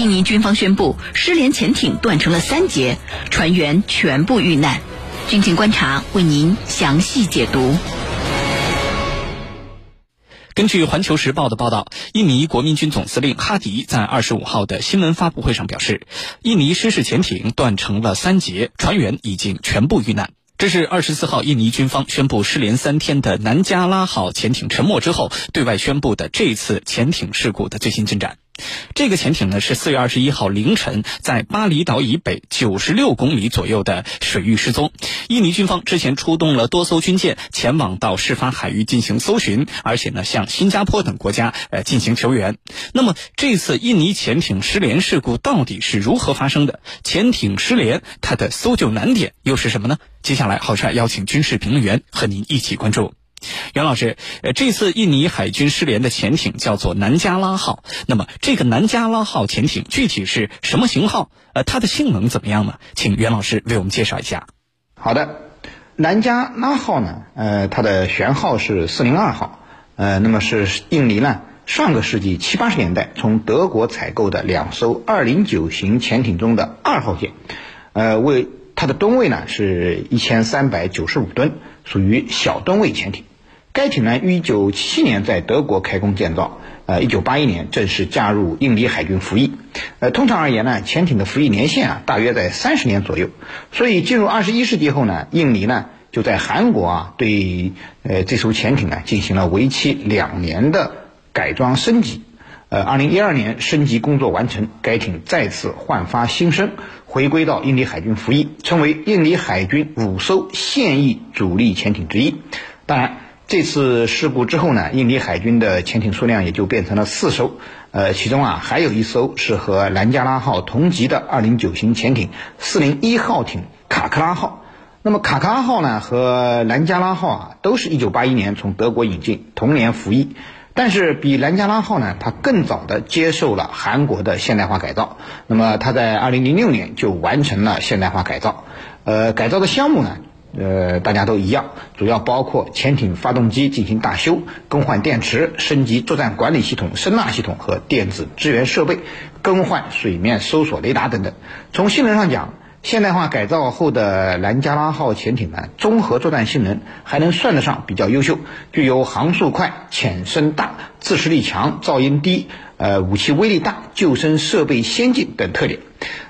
印尼军方宣布，失联潜艇断成了三节，船员全部遇难。军情观察为您详细解读。根据《环球时报》的报道，印尼国民军总司令哈迪在二十五号的新闻发布会上表示，印尼失事潜艇断成了三节，船员已经全部遇难。这是二十四号印尼军方宣布失联三天的南加拉号潜艇沉没之后，对外宣布的这次潜艇事故的最新进展。这个潜艇呢是四月二十一号凌晨在巴厘岛以北九十六公里左右的水域失踪。印尼军方之前出动了多艘军舰前往到事发海域进行搜寻，而且呢向新加坡等国家呃进行求援。那么这次印尼潜艇失联事故到底是如何发生的？潜艇失联它的搜救难点又是什么呢？接下来，郝帅邀请军事评论员和您一起关注。袁老师，呃，这次印尼海军失联的潜艇叫做南加拉号。那么，这个南加拉号潜艇具体是什么型号？呃，它的性能怎么样呢？请袁老师为我们介绍一下。好的，南加拉号呢，呃，它的舷号是四零二号，呃，那么是印尼呢上个世纪七八十年代从德国采购的两艘二零九型潜艇中的二号舰，呃，为它的吨位呢是一千三百九十五吨，属于小吨位潜艇。该艇呢，于一九七七年在德国开工建造，呃，一九八一年正式加入印尼海军服役。呃，通常而言呢，潜艇的服役年限啊，大约在三十年左右。所以进入二十一世纪后呢，印尼呢就在韩国啊，对呃这艘潜艇呢进行了为期两年的改装升级。呃，二零一二年升级工作完成，该艇再次焕发新生，回归到印尼海军服役，成为印尼海军五艘现役主力潜艇之一。当然。这次事故之后呢，印尼海军的潜艇数量也就变成了四艘，呃，其中啊还有一艘是和南加拉号同级的二零九型潜艇四零一号艇卡克拉号。那么卡克拉号呢和南加拉号啊都是一九八一年从德国引进，同年服役。但是比南加拉号呢，它更早的接受了韩国的现代化改造。那么它在二零零六年就完成了现代化改造，呃，改造的项目呢？呃，大家都一样，主要包括潜艇发动机进行大修、更换电池、升级作战管理系统、声纳系统和电子支援设备、更换水面搜索雷达等等。从性能上讲，现代化改造后的南加拉号潜艇呢，综合作战性能还能算得上比较优秀，具有航速快、潜深大、自持力强、噪音低、呃武器威力大、救生设备先进等特点。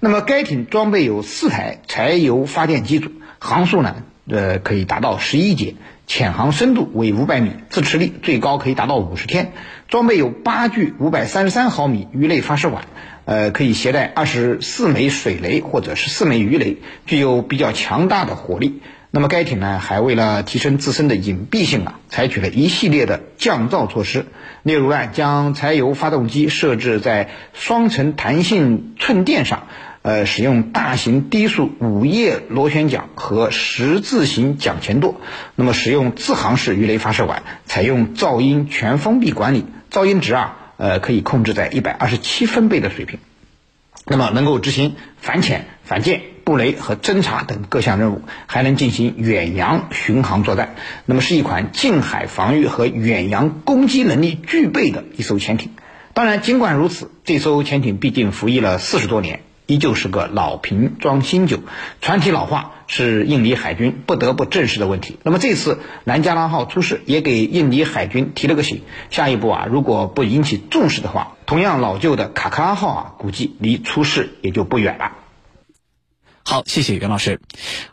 那么该艇装备有四台柴油发电机组。航速呢，呃，可以达到十一节，潜航深度为五百米，自持力最高可以达到五十天。装备有八具五百三十三毫米鱼雷发射管，呃，可以携带二十四枚水雷或者是四枚鱼雷，具有比较强大的火力。那么该艇呢，还为了提升自身的隐蔽性啊，采取了一系列的降噪措施，例如呢，将柴油发动机设置在双层弹性寸垫上。呃，使用大型低速五叶螺旋桨和十字形桨前舵，那么使用自航式鱼雷发射管，采用噪音全封闭管理，噪音值啊，呃，可以控制在一百二十七分贝的水平，那么能够执行反潜、反舰、布雷和侦察等各项任务，还能进行远洋巡航作战，那么是一款近海防御和远洋攻击能力具备的一艘潜艇。当然，尽管如此，这艘潜艇毕竟服役了四十多年。依旧是个老瓶装新酒，船体老化是印尼海军不得不正视的问题。那么这次南加拉号出事，也给印尼海军提了个醒。下一步啊，如果不引起重视的话，同样老旧的卡卡拉号啊，估计离出事也就不远了。好，谢谢袁老师。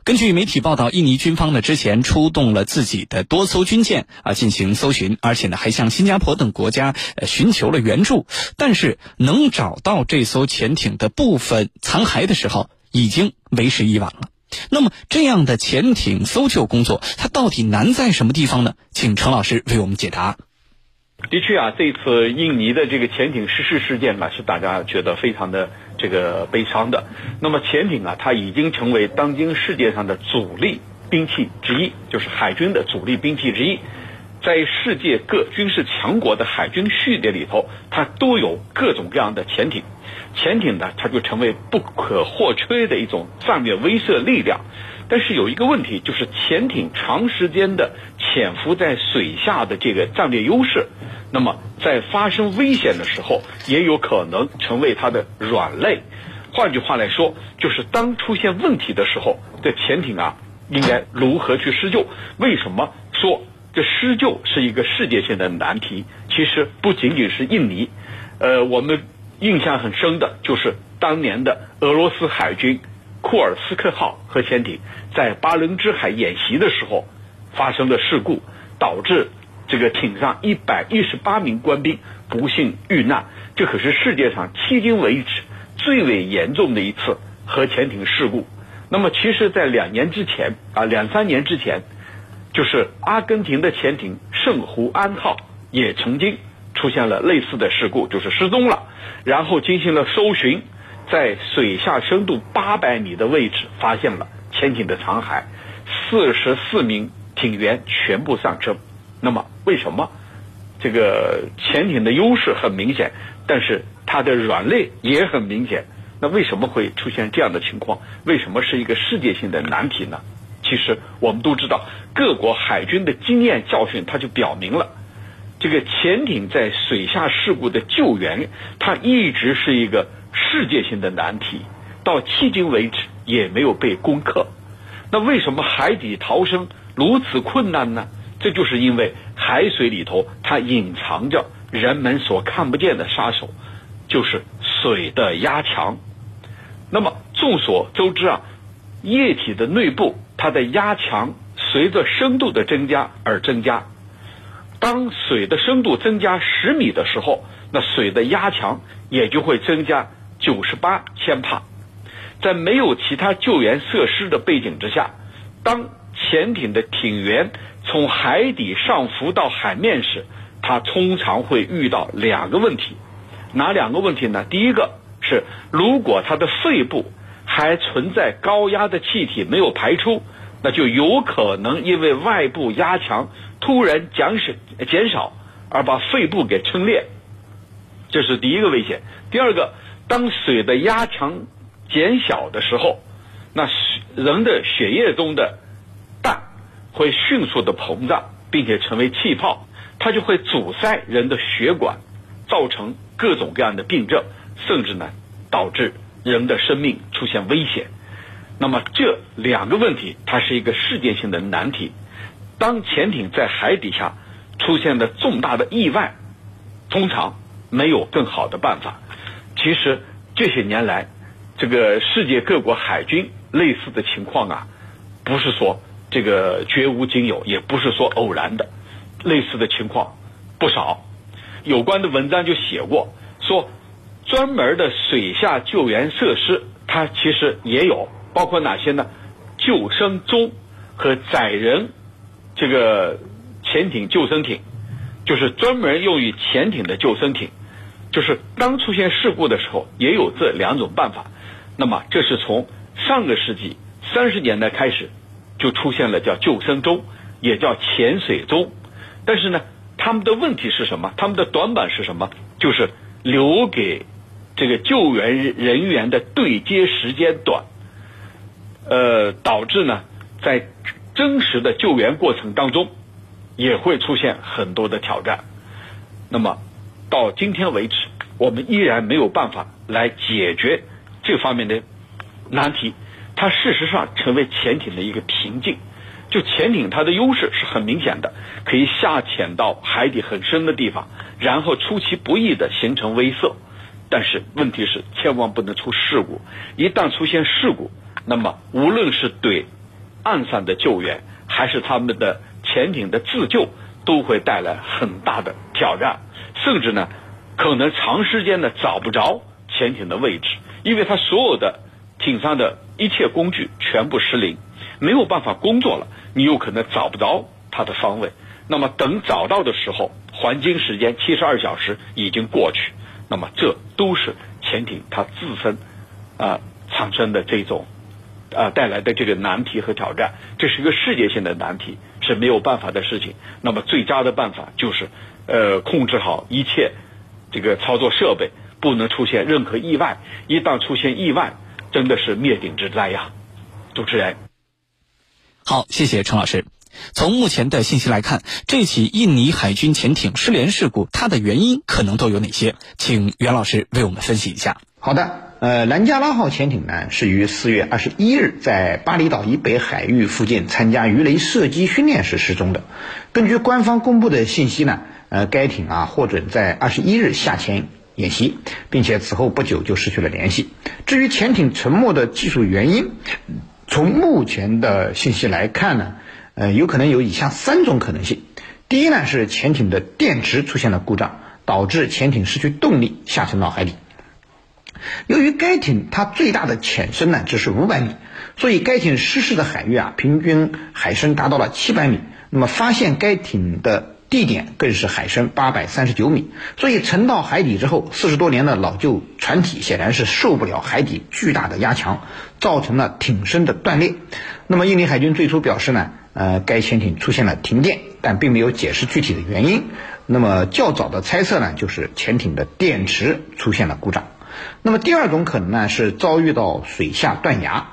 根据媒体报道，印尼军方呢之前出动了自己的多艘军舰啊进行搜寻，而且呢还向新加坡等国家呃寻求了援助。但是能找到这艘潜艇的部分残骸的时候，已经为时已晚了。那么这样的潜艇搜救工作，它到底难在什么地方呢？请程老师为我们解答。的确啊，这次印尼的这个潜艇失事事件呢，是大家觉得非常的这个悲伤的。那么潜艇啊，它已经成为当今世界上的主力兵器之一，就是海军的主力兵器之一。在世界各军事强国的海军序列里头，它都有各种各样的潜艇。潜艇呢，它就成为不可或缺的一种战略威慑力量。但是有一个问题，就是潜艇长时间的潜伏在水下的这个战略优势，那么在发生危险的时候，也有可能成为它的软肋。换句话来说，就是当出现问题的时候，这潜艇啊，应该如何去施救？为什么说这施救是一个世界性的难题？其实不仅仅是印尼，呃，我们印象很深的就是当年的俄罗斯海军库尔斯克号核潜艇在巴伦支海演习的时候发生的事故，导致这个艇上一百一十八名官兵不幸遇难。这可是世界上迄今为止。最为严重的一次核潜艇事故。那么，其实，在两年之前啊，两三年之前，就是阿根廷的潜艇圣胡安号也曾经出现了类似的事故，就是失踪了。然后进行了搜寻，在水下深度八百米的位置发现了潜艇的残骸，四十四名艇员全部丧生。那么，为什么这个潜艇的优势很明显，但是？它的软肋也很明显，那为什么会出现这样的情况？为什么是一个世界性的难题呢？其实我们都知道，各国海军的经验教训，它就表明了，这个潜艇在水下事故的救援，它一直是一个世界性的难题，到迄今为止也没有被攻克。那为什么海底逃生如此困难呢？这就是因为海水里头它隐藏着人们所看不见的杀手。就是水的压强。那么众所周知啊，液体的内部它的压强随着深度的增加而增加。当水的深度增加十米的时候，那水的压强也就会增加九十八千帕。在没有其他救援设施的背景之下，当潜艇的艇员从海底上浮到海面时，他通常会遇到两个问题。哪两个问题呢？第一个是，如果他的肺部还存在高压的气体没有排出，那就有可能因为外部压强突然减少减少而把肺部给撑裂，这是第一个危险。第二个，当水的压强减小的时候，那人的血液中的会迅速的膨胀，并且成为气泡，它就会阻塞人的血管，造成。各种各样的病症，甚至呢导致人的生命出现危险。那么这两个问题，它是一个世界性的难题。当潜艇在海底下出现了重大的意外，通常没有更好的办法。其实这些年来，这个世界各国海军类似的情况啊，不是说这个绝无仅有，也不是说偶然的，类似的情况不少。有关的文章就写过，说专门的水下救援设施，它其实也有，包括哪些呢？救生钟和载人这个潜艇救生艇，就是专门用于潜艇的救生艇。就是当出现事故的时候，也有这两种办法。那么这是从上个世纪三十年代开始就出现了叫救生钟，也叫潜水钟，但是呢。他们的问题是什么？他们的短板是什么？就是留给这个救援人员的对接时间短，呃，导致呢，在真实的救援过程当中，也会出现很多的挑战。那么到今天为止，我们依然没有办法来解决这方面的难题。它事实上成为潜艇的一个瓶颈。就潜艇，它的优势是很明显的，可以下潜到海底很深的地方，然后出其不意的形成威慑。但是问题是，千万不能出事故。一旦出现事故，那么无论是对岸上的救援，还是他们的潜艇的自救，都会带来很大的挑战，甚至呢，可能长时间的找不着潜艇的位置，因为它所有的艇上的一切工具全部失灵，没有办法工作了。你有可能找不着它的方位，那么等找到的时候，黄金时间七十二小时已经过去，那么这都是潜艇它自身啊产生的这种啊带来的这个难题和挑战，这是一个世界性的难题，是没有办法的事情。那么最佳的办法就是呃控制好一切这个操作设备，不能出现任何意外。一旦出现意外，真的是灭顶之灾呀！主持人。好，谢谢陈老师。从目前的信息来看，这起印尼海军潜艇失联事故，它的原因可能都有哪些？请袁老师为我们分析一下。好的，呃，南加拉号潜艇呢是于四月二十一日在巴厘岛以北海域附近参加鱼雷射击训练时失踪的。根据官方公布的信息呢，呃，该艇啊获准在二十一日下潜演习，并且此后不久就失去了联系。至于潜艇沉没的技术原因，从目前的信息来看呢。呃，有可能有以下三种可能性。第一呢，是潜艇的电池出现了故障，导致潜艇失去动力下沉到海底。由于该艇它最大的潜深呢只是五百米，所以该艇失事的海域啊，平均海深达到了七百米。那么发现该艇的地点更是海深八百三十九米，所以沉到海底之后，四十多年的老旧船体显然是受不了海底巨大的压强，造成了艇身的断裂。那么印尼海军最初表示呢？呃，该潜艇出现了停电，但并没有解释具体的原因。那么较早的猜测呢，就是潜艇的电池出现了故障。那么第二种可能呢，是遭遇到水下断崖。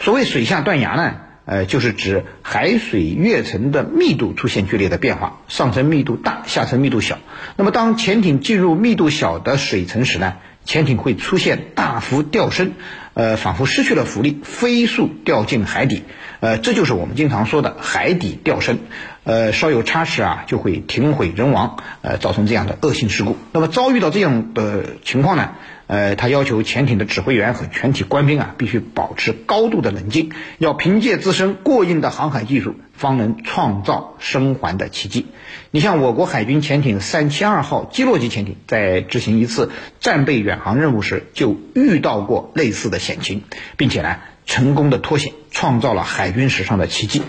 所谓水下断崖呢，呃，就是指海水跃层的密度出现剧烈的变化，上层密度大，下层密度小。那么当潜艇进入密度小的水层时呢，潜艇会出现大幅掉深，呃，仿佛失去了浮力，飞速掉进海底。呃，这就是我们经常说的海底掉深，呃，稍有差池啊，就会艇毁人亡，呃，造成这样的恶性事故。那么遭遇到这样的情况呢，呃，他要求潜艇的指挥员和全体官兵啊，必须保持高度的冷静，要凭借自身过硬的航海技术，方能创造生还的奇迹。你像我国海军潜艇三七二号基洛级潜艇，在执行一次战备远航任务时，就遇到过类似的险情，并且呢。成功的脱险，创造了海军史上的奇迹。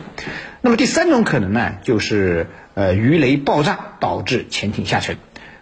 那么第三种可能呢，就是呃鱼雷爆炸导致潜艇下沉。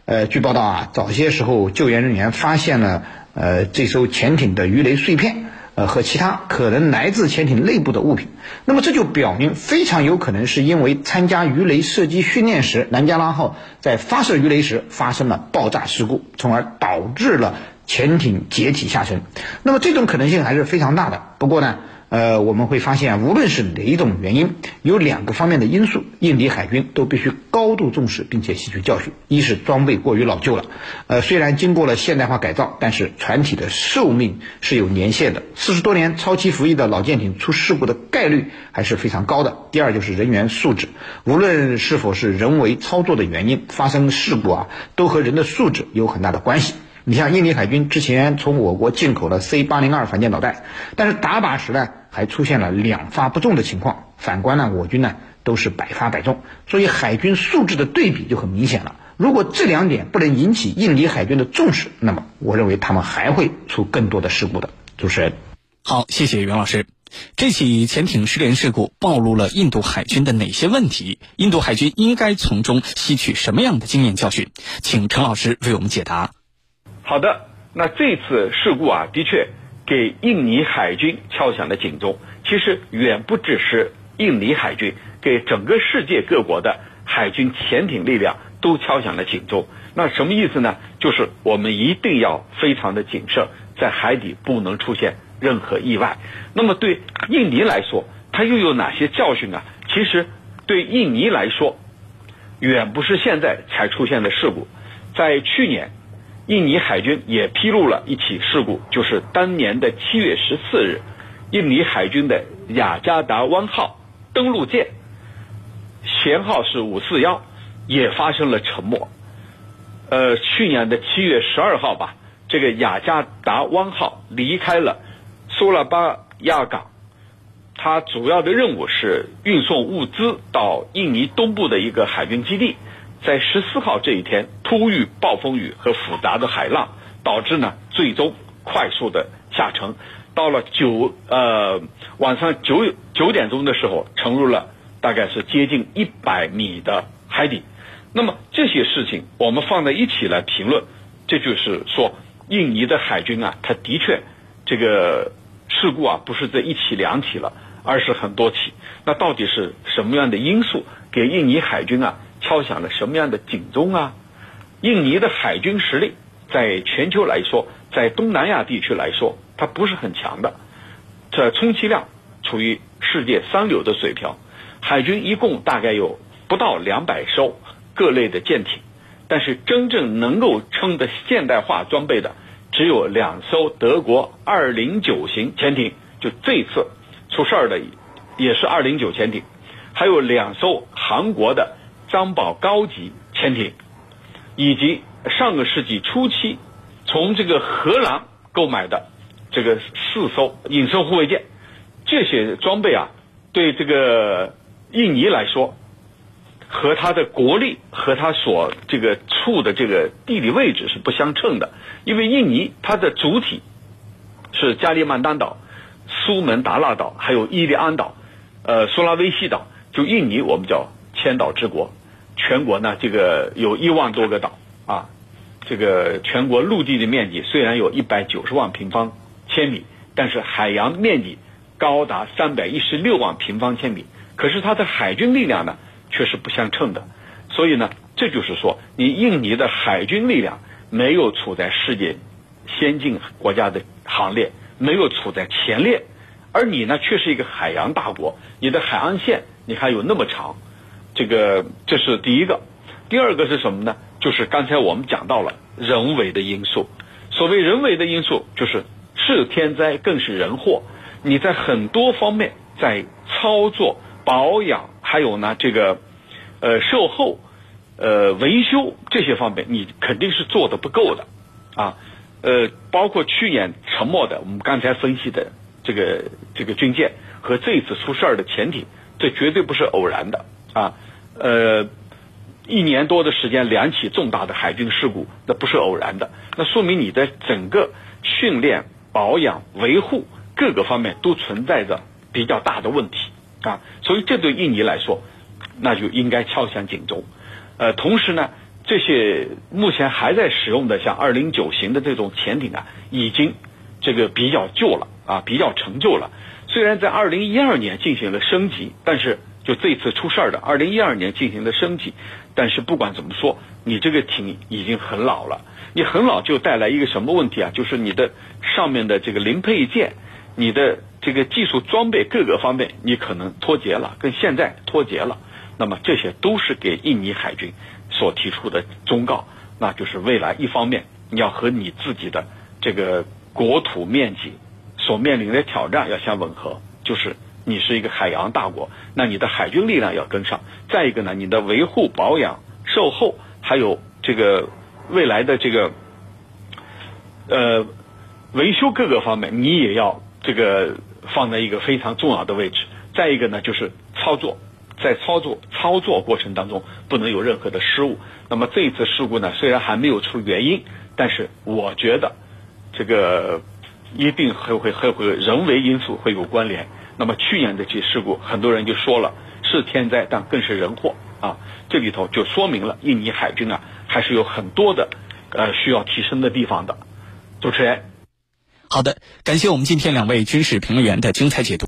呃，据报道啊，早些时候救援人员发现了呃这艘潜艇的鱼雷碎片，呃和其他可能来自潜艇内部的物品。那么这就表明非常有可能是因为参加鱼雷射击训练时，南加拉号在发射鱼雷时发生了爆炸事故，从而导致了。潜艇解体下沉，那么这种可能性还是非常大的。不过呢，呃，我们会发现，无论是哪一种原因，有两个方面的因素，印尼海军都必须高度重视，并且吸取教训。一是装备过于老旧了，呃，虽然经过了现代化改造，但是船体的寿命是有年限的，四十多年超期服役的老舰艇出事故的概率还是非常高的。第二就是人员素质，无论是否是人为操作的原因发生事故啊，都和人的素质有很大的关系。你像印尼海军之前从我国进口了 C 八零二反舰导弹，但是打靶时呢还出现了两发不中的情况。反观呢我军呢都是百发百中，所以海军素质的对比就很明显了。如果这两点不能引起印尼海军的重视，那么我认为他们还会出更多的事故的。主持人，好，谢谢袁老师。这起潜艇失联事故暴露了印度海军的哪些问题？印度海军应该从中吸取什么样的经验教训？请陈老师为我们解答。好的，那这次事故啊，的确给印尼海军敲响了警钟。其实远不只是印尼海军，给整个世界各国的海军潜艇力量都敲响了警钟。那什么意思呢？就是我们一定要非常的谨慎，在海底不能出现任何意外。那么对印尼来说，它又有哪些教训呢？其实对印尼来说，远不是现在才出现的事故，在去年。印尼海军也披露了一起事故，就是当年的七月十四日，印尼海军的雅加达湾号登陆舰，舷号是五四幺，也发生了沉没。呃，去年的七月十二号吧，这个雅加达湾号离开了苏拉巴亚港，它主要的任务是运送物资到印尼东部的一个海军基地。在十四号这一天，突遇暴风雨和复杂的海浪，导致呢最终快速的下沉。到了九呃晚上九九点钟的时候，沉入了大概是接近一百米的海底。那么这些事情我们放在一起来评论，这就是说印尼的海军啊，它的确这个事故啊不是这一起两起了，而是很多起。那到底是什么样的因素给印尼海军啊？敲响了什么样的警钟啊？印尼的海军实力在全球来说，在东南亚地区来说，它不是很强的，这充其量处于世界三流的水平。海军一共大概有不到两百艘各类的舰艇，但是真正能够称得现代化装备的只有两艘德国二零九型潜艇，就这次出事儿的也是二零九潜艇，还有两艘韩国的张宝高级潜艇，以及上个世纪初期从这个荷兰购买的这个四艘隐身护卫舰，这些装备啊，对这个。印尼来说，和它的国力和它所这个处的这个地理位置是不相称的，因为印尼它的主体是加里曼丹岛、苏门答腊岛，还有伊利安岛、呃苏拉威西岛。就印尼，我们叫千岛之国，全国呢这个有一万多个岛啊，这个全国陆地的面积虽然有一百九十万平方千米，但是海洋面积高达三百一十六万平方千米。可是它的海军力量呢，却是不相称的，所以呢，这就是说，你印尼的海军力量没有处在世界先进国家的行列，没有处在前列，而你呢，却是一个海洋大国，你的海岸线你还有那么长，这个这是第一个，第二个是什么呢？就是刚才我们讲到了人为的因素，所谓人为的因素，就是是天灾更是人祸，你在很多方面在操作。保养还有呢，这个呃售后呃维修这些方面，你肯定是做的不够的啊。呃，包括去年沉没的，我们刚才分析的这个这个军舰和这一次出事儿的潜艇，这绝对不是偶然的啊。呃，一年多的时间，两起重大的海军事故，那不是偶然的，那说明你的整个训练、保养、维护各个方面都存在着比较大的问题。啊，所以这对印尼来说，那就应该敲响警钟。呃，同时呢，这些目前还在使用的像二零九型的这种潜艇啊，已经这个比较旧了啊，比较陈旧了。虽然在二零一二年进行了升级，但是就这次出事儿的二零一二年进行的升级，但是不管怎么说，你这个艇已经很老了。你很老就带来一个什么问题啊？就是你的上面的这个零配件。你的这个技术装备各个方面，你可能脱节了，跟现在脱节了。那么这些都是给印尼海军所提出的忠告，那就是未来一方面你要和你自己的这个国土面积所面临的挑战要相吻合，就是你是一个海洋大国，那你的海军力量要跟上。再一个呢，你的维护保养、售后，还有这个未来的这个呃维修各个方面，你也要。这个放在一个非常重要的位置。再一个呢，就是操作，在操作操作过程当中不能有任何的失误。那么这一次事故呢，虽然还没有出原因，但是我觉得这个一定还会还会人为因素会有关联。那么去年这起事故，很多人就说了是天灾，但更是人祸啊。这里头就说明了印尼海军啊，还是有很多的呃需要提升的地方的。主持人。好的，感谢我们今天两位军事评论员的精彩解读。